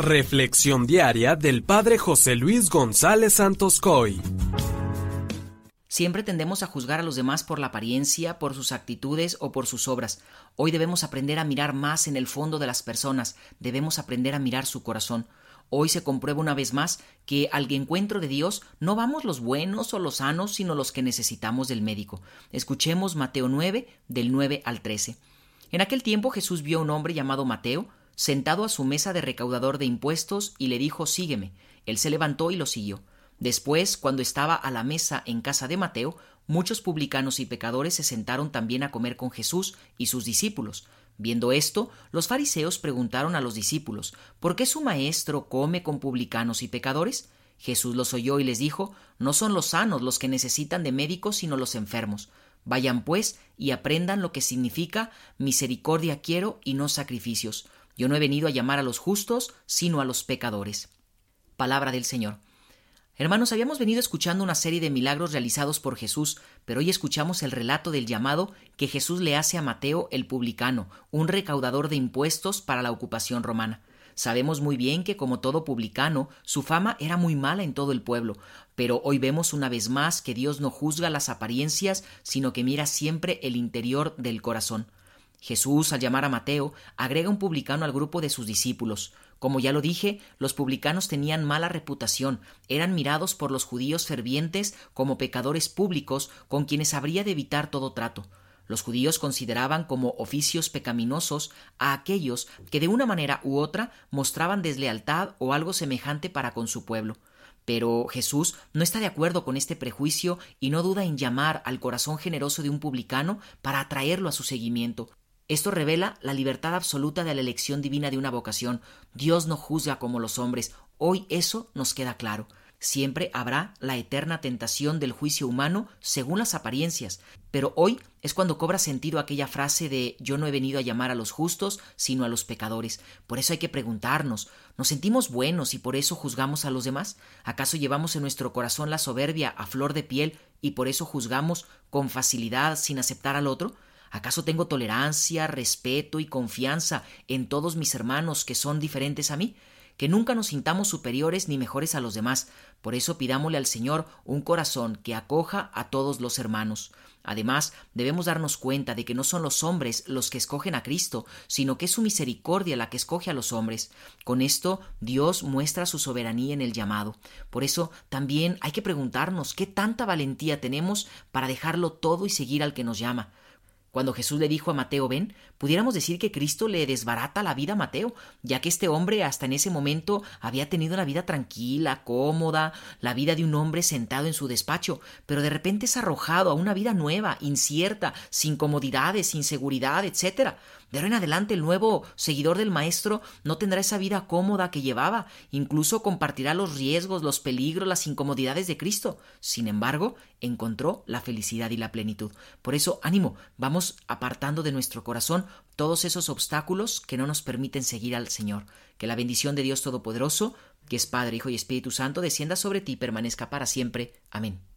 Reflexión diaria del Padre José Luis González Santos Coy. Siempre tendemos a juzgar a los demás por la apariencia, por sus actitudes o por sus obras. Hoy debemos aprender a mirar más en el fondo de las personas, debemos aprender a mirar su corazón. Hoy se comprueba una vez más que al encuentro de Dios no vamos los buenos o los sanos, sino los que necesitamos del médico. Escuchemos Mateo 9, del 9 al 13. En aquel tiempo Jesús vio a un hombre llamado Mateo, sentado a su mesa de recaudador de impuestos, y le dijo Sígueme. Él se levantó y lo siguió. Después, cuando estaba a la mesa en casa de Mateo, muchos publicanos y pecadores se sentaron también a comer con Jesús y sus discípulos. Viendo esto, los fariseos preguntaron a los discípulos ¿Por qué su maestro come con publicanos y pecadores? Jesús los oyó y les dijo No son los sanos los que necesitan de médicos, sino los enfermos. Vayan pues y aprendan lo que significa misericordia quiero y no sacrificios yo no he venido a llamar a los justos, sino a los pecadores. Palabra del Señor. Hermanos, habíamos venido escuchando una serie de milagros realizados por Jesús, pero hoy escuchamos el relato del llamado que Jesús le hace a Mateo el publicano, un recaudador de impuestos para la ocupación romana. Sabemos muy bien que, como todo publicano, su fama era muy mala en todo el pueblo, pero hoy vemos una vez más que Dios no juzga las apariencias, sino que mira siempre el interior del corazón. Jesús, al llamar a Mateo, agrega un publicano al grupo de sus discípulos. Como ya lo dije, los publicanos tenían mala reputación, eran mirados por los judíos fervientes como pecadores públicos con quienes habría de evitar todo trato. Los judíos consideraban como oficios pecaminosos a aquellos que de una manera u otra mostraban deslealtad o algo semejante para con su pueblo. Pero Jesús no está de acuerdo con este prejuicio y no duda en llamar al corazón generoso de un publicano para atraerlo a su seguimiento. Esto revela la libertad absoluta de la elección divina de una vocación. Dios no juzga como los hombres. Hoy eso nos queda claro. Siempre habrá la eterna tentación del juicio humano según las apariencias, pero hoy es cuando cobra sentido aquella frase de yo no he venido a llamar a los justos, sino a los pecadores. Por eso hay que preguntarnos, ¿nos sentimos buenos y por eso juzgamos a los demás? ¿Acaso llevamos en nuestro corazón la soberbia a flor de piel y por eso juzgamos con facilidad sin aceptar al otro? ¿Acaso tengo tolerancia, respeto y confianza en todos mis hermanos que son diferentes a mí? Que nunca nos sintamos superiores ni mejores a los demás. Por eso pidámosle al Señor un corazón que acoja a todos los hermanos. Además, debemos darnos cuenta de que no son los hombres los que escogen a Cristo, sino que es su misericordia la que escoge a los hombres. Con esto, Dios muestra su soberanía en el llamado. Por eso, también hay que preguntarnos qué tanta valentía tenemos para dejarlo todo y seguir al que nos llama. Cuando Jesús le dijo a Mateo ven, pudiéramos decir que Cristo le desbarata la vida a Mateo, ya que este hombre hasta en ese momento había tenido una vida tranquila, cómoda, la vida de un hombre sentado en su despacho, pero de repente es arrojado a una vida nueva, incierta, sin comodidades, sin seguridad, etc. De ahora en adelante el nuevo seguidor del Maestro no tendrá esa vida cómoda que llevaba, incluso compartirá los riesgos, los peligros, las incomodidades de Cristo. Sin embargo, encontró la felicidad y la plenitud. Por eso, ánimo, vamos apartando de nuestro corazón todos esos obstáculos que no nos permiten seguir al Señor. Que la bendición de Dios Todopoderoso, que es Padre, Hijo y Espíritu Santo, descienda sobre ti y permanezca para siempre. Amén.